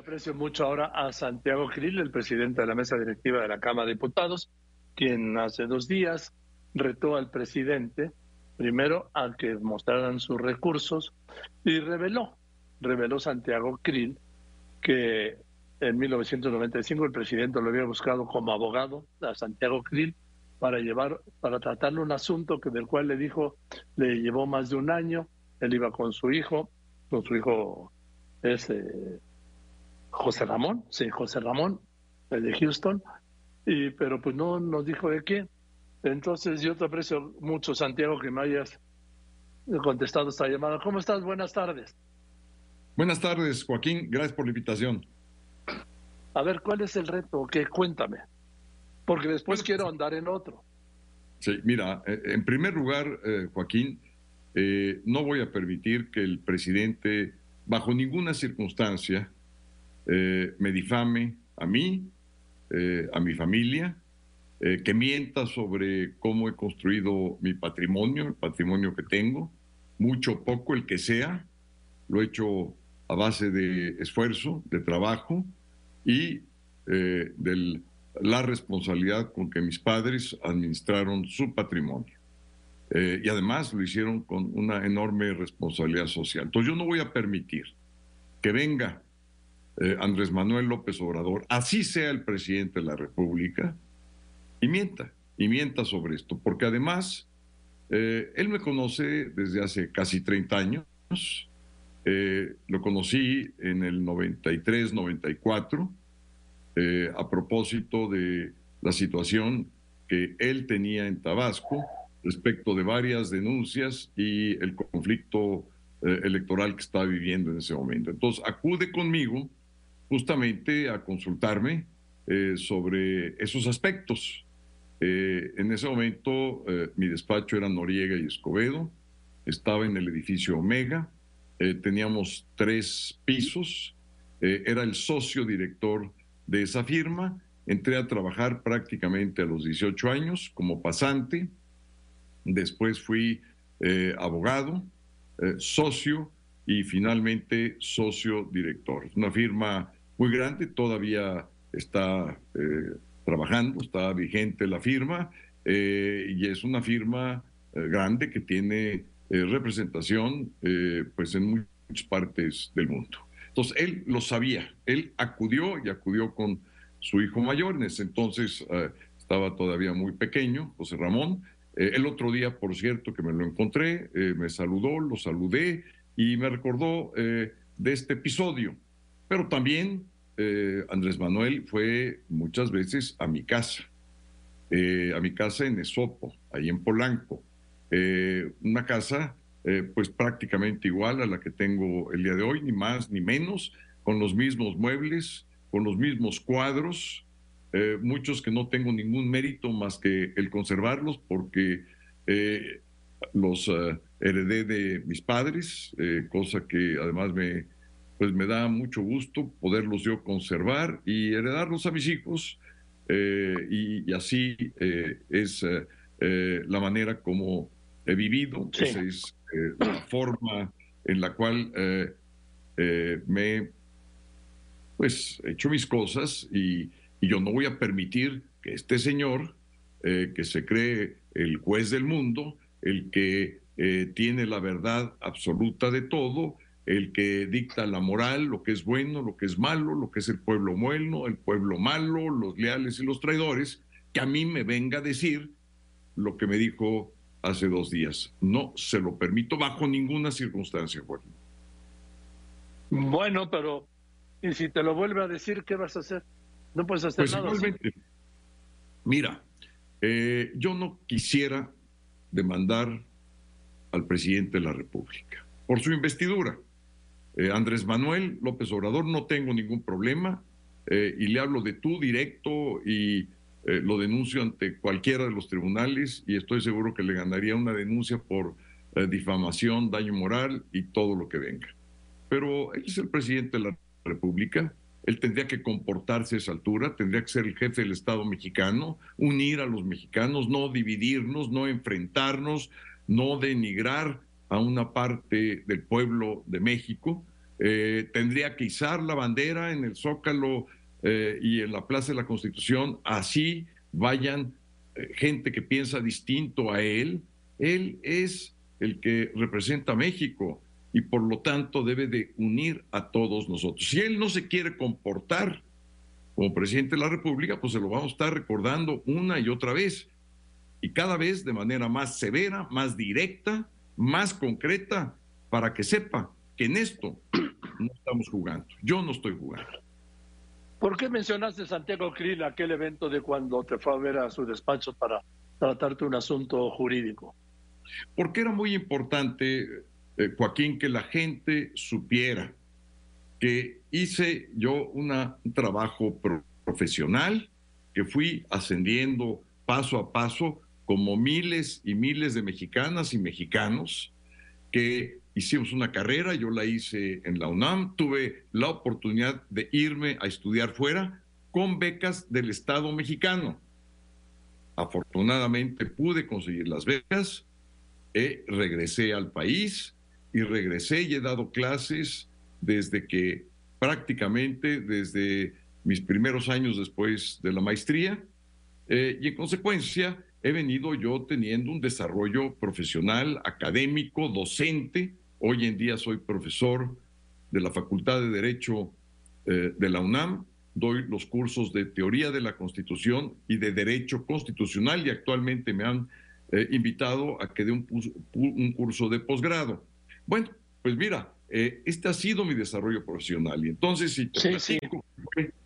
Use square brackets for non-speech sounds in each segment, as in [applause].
aprecio mucho ahora a Santiago Krill, el presidente de la mesa directiva de la Cámara de Diputados, quien hace dos días retó al presidente, primero a que mostraran sus recursos y reveló, reveló Santiago Krill que en 1995 el presidente lo había buscado como abogado a Santiago Krill para llevar, para tratarle un asunto que del cual le dijo le llevó más de un año. Él iba con su hijo, con su hijo es eh, José Ramón, sí, José Ramón, el de Houston, y, pero pues no nos dijo de qué. Entonces yo te aprecio mucho, Santiago, que me hayas contestado esta llamada. ¿Cómo estás? Buenas tardes. Buenas tardes, Joaquín. Gracias por la invitación. A ver, ¿cuál es el reto? ¿Qué? Cuéntame porque después quiero andar en otro. Sí, mira, eh, en primer lugar, eh, Joaquín, eh, no voy a permitir que el presidente, bajo ninguna circunstancia, me difame a mí, a mi familia, que mienta sobre cómo he construido mi patrimonio, el patrimonio que tengo, mucho poco, el que sea, lo he hecho a base de esfuerzo, de trabajo y del la responsabilidad con que mis padres administraron su patrimonio. Eh, y además lo hicieron con una enorme responsabilidad social. Entonces yo no voy a permitir que venga eh, Andrés Manuel López Obrador, así sea el presidente de la República, y mienta, y mienta sobre esto, porque además eh, él me conoce desde hace casi 30 años, lo conocí en el 93, 94, eh, a propósito de la situación que él tenía en Tabasco respecto de varias denuncias y el conflicto eh, electoral que estaba viviendo en ese momento. Entonces, acude conmigo justamente a consultarme eh, sobre esos aspectos. en ese momento, mi despacho era Noriega y Escobedo, estaba en el edificio Omega, teníamos tres pisos, era el socio director de esa firma. Entré a trabajar prácticamente a los 18 años como pasante. Después fui eh, abogado, eh, socio y finalmente socio director. Una firma muy grande, todavía está eh, trabajando, está vigente la firma y es una firma grande que tiene representación pues en muchas partes del mundo. Entonces, él lo sabía, él acudió y acudió con su hijo mayor, en ese entonces eh, estaba todavía muy pequeño, José Ramón. Eh, el otro día, por cierto, que me lo encontré, eh, me saludó, lo saludé y me recordó de este episodio. Pero también Andrés Manuel fue muchas veces a mi casa, a mi casa en Esopo, ahí en Polanco. una casa eh, pues prácticamente igual a la que tengo el día de hoy, ni más ni menos, con los mismos muebles, con los mismos cuadros, eh, muchos que no tengo ningún mérito más que el conservarlos porque eh, los heredé de mis padres, cosa que además me, pues me da mucho gusto poderlos yo conservar y heredarlos a mis hijos. Y, así es la manera como he vivido, esa es eh, la forma en la cual eh, eh, me pues he hecho mis cosas y, yo no voy a permitir que este señor, que se cree el juez del mundo, el que tiene la verdad absoluta de todo, el que dicta la moral, lo que es bueno, lo que es malo, lo que es el pueblo bueno, el pueblo malo, los leales y los traidores, que a mí me venga a decir lo que me dijo hace dos días. No se lo permito bajo ninguna circunstancia, Juan. Bueno, pero ¿y si te lo vuelve a decir, qué vas a hacer? No puedes hacer pues nada. Mira, eh, yo no quisiera demandar al presidente de la República por su investidura. Eh, Andrés Manuel López Obrador, no tengo ningún problema eh, y le hablo de tú directo y eh, lo denuncio ante cualquiera de los tribunales y estoy seguro que le ganaría una denuncia por difamación, daño moral y todo lo que venga. Pero él es el presidente de la República, él tendría que comportarse a esa altura, tendría que ser el jefe del Estado mexicano, unir a los mexicanos, no dividirnos, no enfrentarnos, no denigrar a una parte del pueblo de México. Eh, tendría que izar la bandera en el Zócalo eh, y en la Plaza de la Constitución, así vayan gente que piensa distinto a él. Él es el que representa a México y por lo tanto debe de unir a todos nosotros. Si él no se quiere comportar como presidente de la República, pues se lo vamos a estar recordando una y otra vez, y cada vez de manera más severa, más directa, más concreta, para que sepa que en esto no estamos jugando. Yo no estoy jugando. ¿Por qué mencionaste, Santiago Krill, aquel evento de cuando te fue a ver a su despacho para tratarte un asunto jurídico? Porque era muy importante, eh, Joaquín, que la gente supiera que hice yo un trabajo profesional, que fui ascendiendo paso a paso como miles y miles de mexicanas y mexicanos que hicimos una carrera, yo la hice en la UNAM, tuve la oportunidad de irme a estudiar fuera con becas del Estado mexicano. Afortunadamente pude conseguir las becas, eh, regresé al país y regresé y he dado clases desde que prácticamente desde mis primeros años después de la maestría eh, y en consecuencia he venido yo teniendo un desarrollo profesional, académico, docente. Hoy en día soy profesor de la Facultad de Derecho eh, de la UNAM, doy los cursos de Teoría de la Constitución y de Derecho Constitucional y actualmente me han eh, invitado a que dé un, un curso de posgrado. Bueno, pues mira, eh, este ha sido mi desarrollo profesional. Y entonces, si te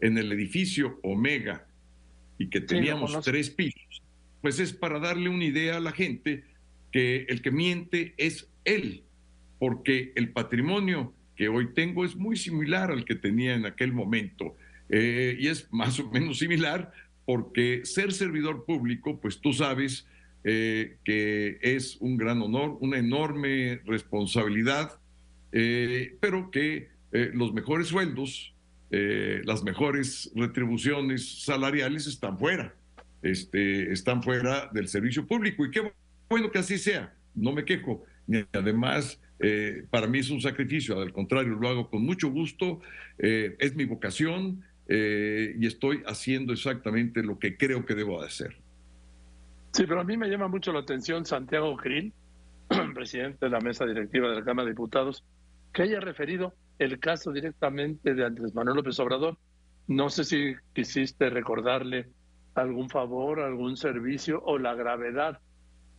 en el edificio Omega y que teníamos tres pisos, pues es para darle una idea a la gente que el que miente es él, porque el patrimonio que hoy tengo es muy similar al que tenía en aquel momento. Eh, y es más o menos similar porque ser servidor público, pues tú sabes eh, que es un gran honor, una enorme responsabilidad eh, pero que los mejores sueldos, las mejores retribuciones salariales están fuera, este, están fuera del servicio público. Y qué bueno que así sea, no me quejo. Y además, para mí es un sacrificio, al contrario, lo hago con mucho gusto, es mi vocación y estoy haciendo exactamente lo que creo que debo hacer. Sí, pero a mí me llama mucho la atención Santiago Krill, [clears throat] presidente de la mesa directiva de la Cámara de Diputados, que haya referido el caso directamente de Andrés Manuel López Obrador. No sé si quisiste recordarle algún favor, algún servicio o la gravedad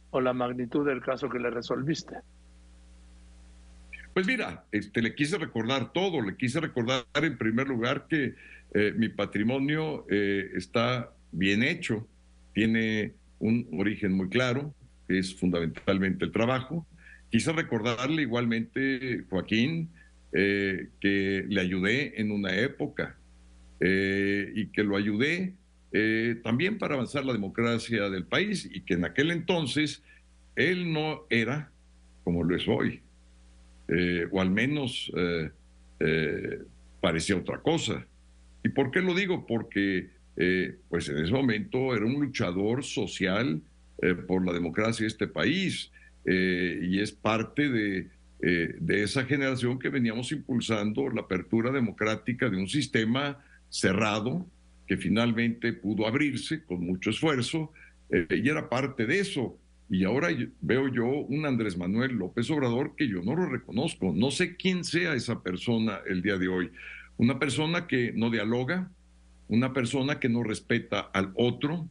o la magnitud del caso que le resolviste. Pues mira, este, le quise recordar todo, le quise recordar en primer lugar que eh, mi patrimonio eh, está bien hecho, tiene un origen muy claro, que es fundamentalmente el trabajo, Quise recordarle igualmente, Joaquín, eh, que le ayudé en una época y que lo ayudé también para avanzar la democracia del país y que en aquel entonces él no era como lo es hoy, o al menos parecía otra cosa. ¿Y por qué lo digo? Porque pues en ese momento era un luchador social por la democracia de este país eh, y es parte de, eh, de esa generación que veníamos impulsando la apertura democrática de un sistema cerrado que finalmente pudo abrirse con mucho esfuerzo eh, y era parte de eso. Y ahora veo yo un Andrés Manuel López Obrador que yo no lo reconozco, no sé quién sea esa persona el día de hoy. Una persona que no dialoga, una persona que no respeta al otro,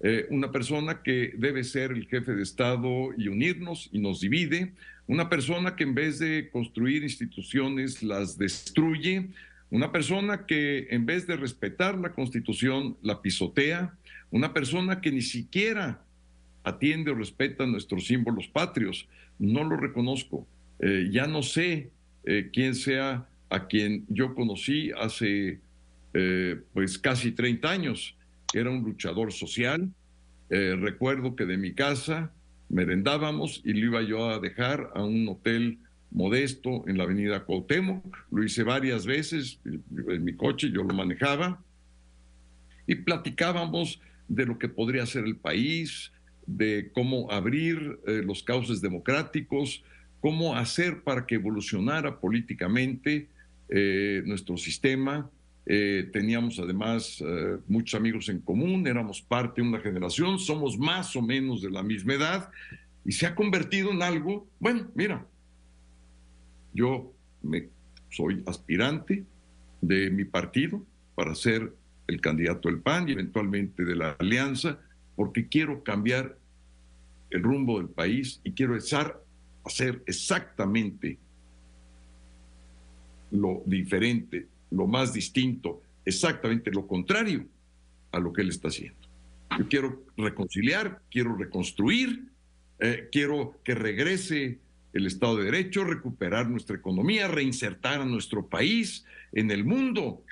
eh, una persona que debe ser el jefe de Estado y unirnos y nos divide, una persona que en vez de construir instituciones las destruye, una persona que en vez de respetar la Constitución la pisotea, una persona que ni siquiera atiende o respeta nuestros símbolos patrios. No lo reconozco. Eh, ya no sé eh, quién sea a quien yo conocí hace pues casi 30 años era un luchador social. Eh, recuerdo que de mi casa merendábamos y lo iba yo a dejar a un hotel modesto en la avenida Cuauhtémoc. Lo hice varias veces en mi coche, yo lo manejaba y platicábamos de lo que podría ser el país, de cómo abrir eh, los cauces democráticos, cómo hacer para que evolucionara políticamente eh, nuestro sistema. Eh, teníamos además muchos amigos en común, éramos parte de una generación, somos más o menos de la misma edad y se ha convertido en algo, bueno, mira, yo me, soy aspirante de mi partido para ser el candidato del PAN y eventualmente de la alianza, porque quiero cambiar el rumbo del país y quiero hacer exactamente lo diferente, lo más distinto, exactamente lo contrario a lo que él está haciendo. Yo quiero reconciliar, quiero reconstruir, eh, quiero que regrese el Estado de Derecho, recuperar nuestra economía, reinsertar a nuestro país en el mundo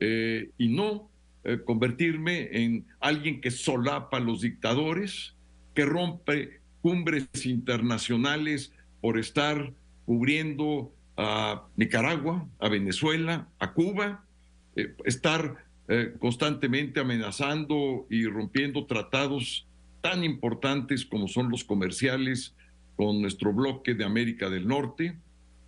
eh, y no eh, convertirme en alguien que solapa a los dictadores, que rompe cumbres internacionales por estar cubriendo a Nicaragua, a Venezuela, a Cuba, eh, estar eh, constantemente amenazando y rompiendo tratados tan importantes como son los comerciales con nuestro bloque de América del Norte.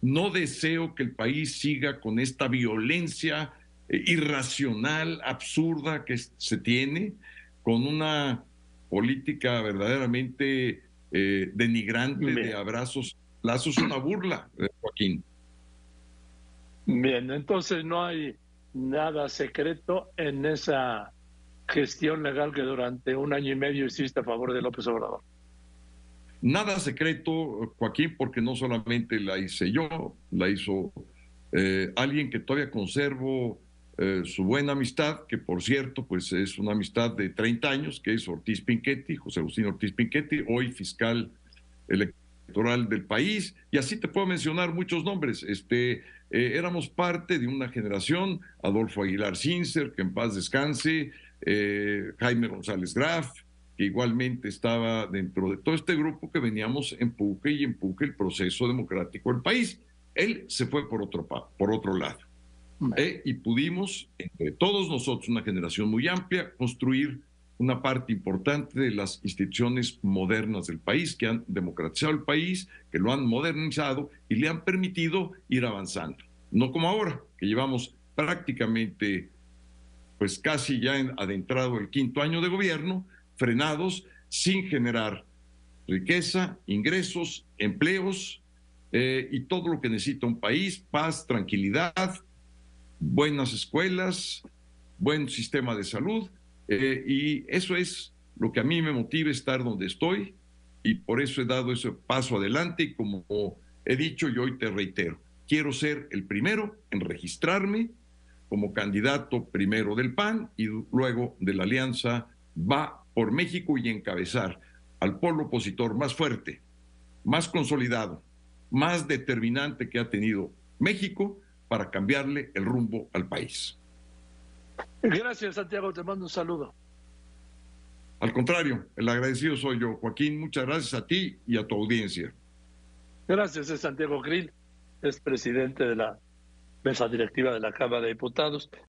No deseo que el país siga con esta violencia irracional, absurda que se tiene, con una política verdaderamente denigrante de abrazos, lazos, una burla, Joaquín. Bien, entonces no hay nada secreto en esa gestión legal que durante un año y medio hiciste a favor de López Obrador. Nada secreto, Joaquín, porque no solamente la hice yo, la hizo eh, alguien que todavía conservo eh, su buena amistad, que por cierto, pues es una amistad de 30 años, que es Ortiz Pinchetti, José Agustín Ortiz Pinchetti, hoy fiscal electoral del país, y así te puedo mencionar muchos nombres. Este, eh, éramos parte de una generación, Adolfo Aguilar Cincer, que en paz descanse, eh, Jaime González Graf, que igualmente estaba dentro de todo este grupo que veníamos empuje y empuje el proceso democrático del país. Él se fue por otro, por otro lado. Eh, y pudimos, entre todos nosotros, una generación muy amplia, construir una parte importante de las instituciones modernas del país, que han democratizado el país, que lo han modernizado y le han permitido ir avanzando. No como ahora, que llevamos prácticamente, pues casi ya adentrado el quinto año de gobierno, frenados, sin generar riqueza, ingresos, empleos eh, y todo lo que necesita un país, paz, tranquilidad, buenas escuelas, buen sistema de salud eh, y eso es lo que a mí me motiva estar donde estoy y por eso he dado ese paso adelante y como he dicho y hoy te reitero, quiero ser el primero en registrarme como candidato primero del PAN y luego de la Alianza va por México y encabezar al polo opositor más fuerte, más consolidado, más determinante que ha tenido México para cambiarle el rumbo al país. Gracias, Santiago. Te mando un saludo. Al contrario, el agradecido soy yo, Joaquín. Muchas gracias a ti y a tu audiencia. Gracias, es Santiago Grill, es presidente de la mesa directiva de la Cámara de Diputados.